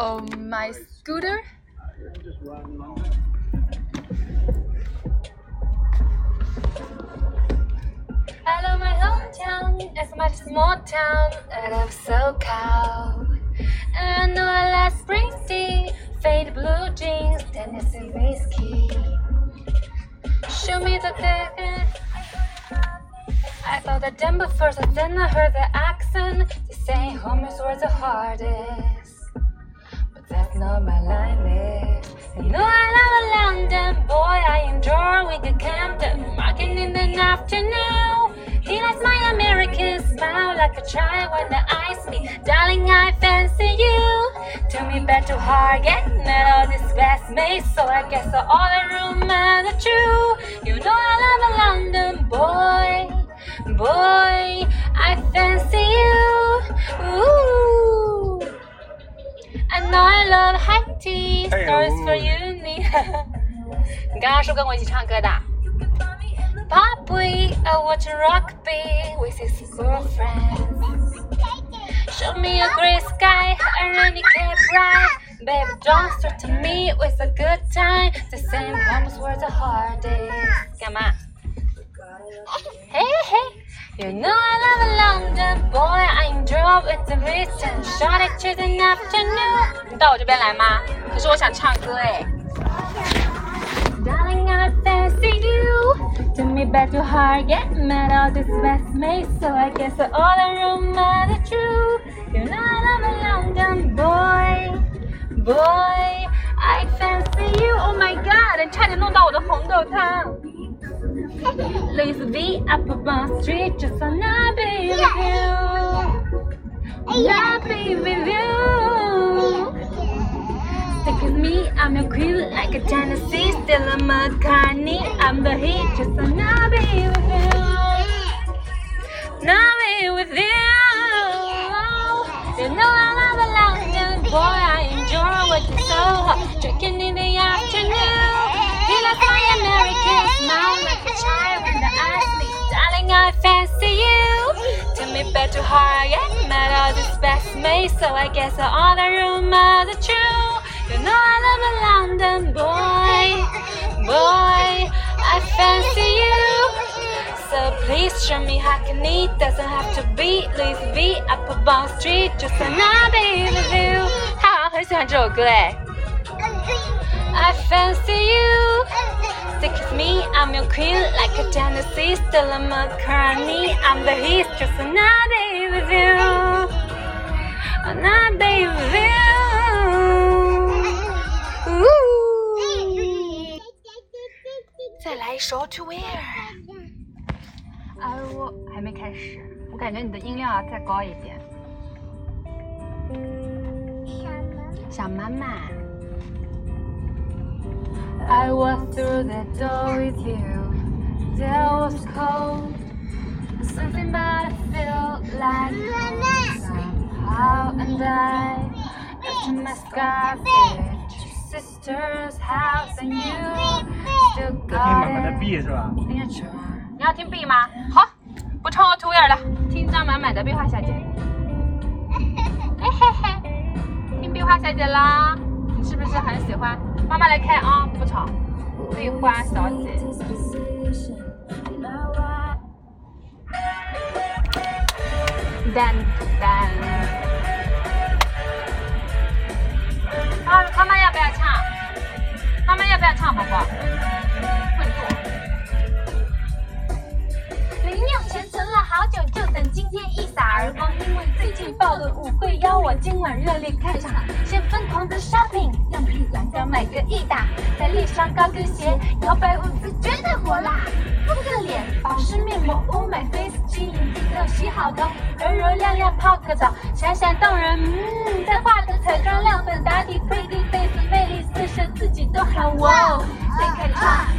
Oh, my scooter. Hello, my hometown. It's my small town. I love SoCal. And I know I like Springsteen, faded blue jeans, Tennessee whiskey. Show me the ticket. I saw the Denver first, and then I heard the accent. They say home is where the heart is. Not my You know I love a London, boy. I enjoy with the Camden, Market in the afternoon. He likes my American smile like a child when they ice me. Darling, I fancy you. Took me back to Highgate, met all these classmates, so I guess all the rumors are true. You know I know I love high tea, stars for uni. 你刚刚是不是跟我一起唱歌的？Poppy, I watch rugby with his girlfriend. Show me a gray sky, a rainy Cape ride. Baby, don't start to me with a good time. The same homes where the heart is. 干嘛？Hey, hey. You know I love a London boy. I enjoy with the reason. Shot it to the afternoon. 你到我这边来吗？可是我想唱歌哎。Darling, I fancy you. Took me back to Hargate, met all these classmates, so I guess all the rumors are true. You know I love a London boy, boy. I fancy you. Oh my God！你差点弄到我的红豆汤。Louis V up Bond Street, just wanna be with you. Be with you. Stick with me, I'm your queen like a Tennessee, Stella McCartney. I'm the heat, just wanna be with you. Be with you. You know I love a London boy, I enjoy working so hard, drinking in the afternoon. He likes my American smile like a child when ask me, darling, I fancy you. Take me back to Harriet, met all these best mates, so I guess all the rumors are true. You know I love a London boy, boy, I fancy you. So please show me how can it doesn't have to be Louis V up Bond Street, just wanna be with you. 他好像很喜欢这首歌哎。I fancy you. Stick with me, I'm your queen, like a Tennessee, still a McCartney. I'm the heat, just another day with you. Another day with you. Ooh. 再来一首 To Where。哎，我还没开始，我感觉你的音量要再高一点。小妈妈。I walked through the door with you. There was cold. Something about it felt like Home somehow. And I left my scarf at your sister's house, and you still 听 got 满满的 it 币是吧？in your drawer. 你要听 B 吗？好，不唱我图眼了，听张满满的壁画小姐。嘿嘿嘿，听壁画小姐啦，你是不是很喜欢？妈妈来看啊，不吵。壁画小姐。噔噔。妈妈要不要唱？妈妈要不要唱，宝宝？会做。零用钱存了好久，就等今天一扫而光。因为最近爆了舞会，邀我今晚热烈开场，先疯狂的 shopping，样品两个买个一打，再立上高跟鞋，摇摆舞姿绝对火辣。敷个脸，保湿面膜，，Oh my face 机，眼睛都洗好头，柔柔亮亮泡个澡，闪闪动人。嗯，再画个彩妆亮粉打底 can walk, they can.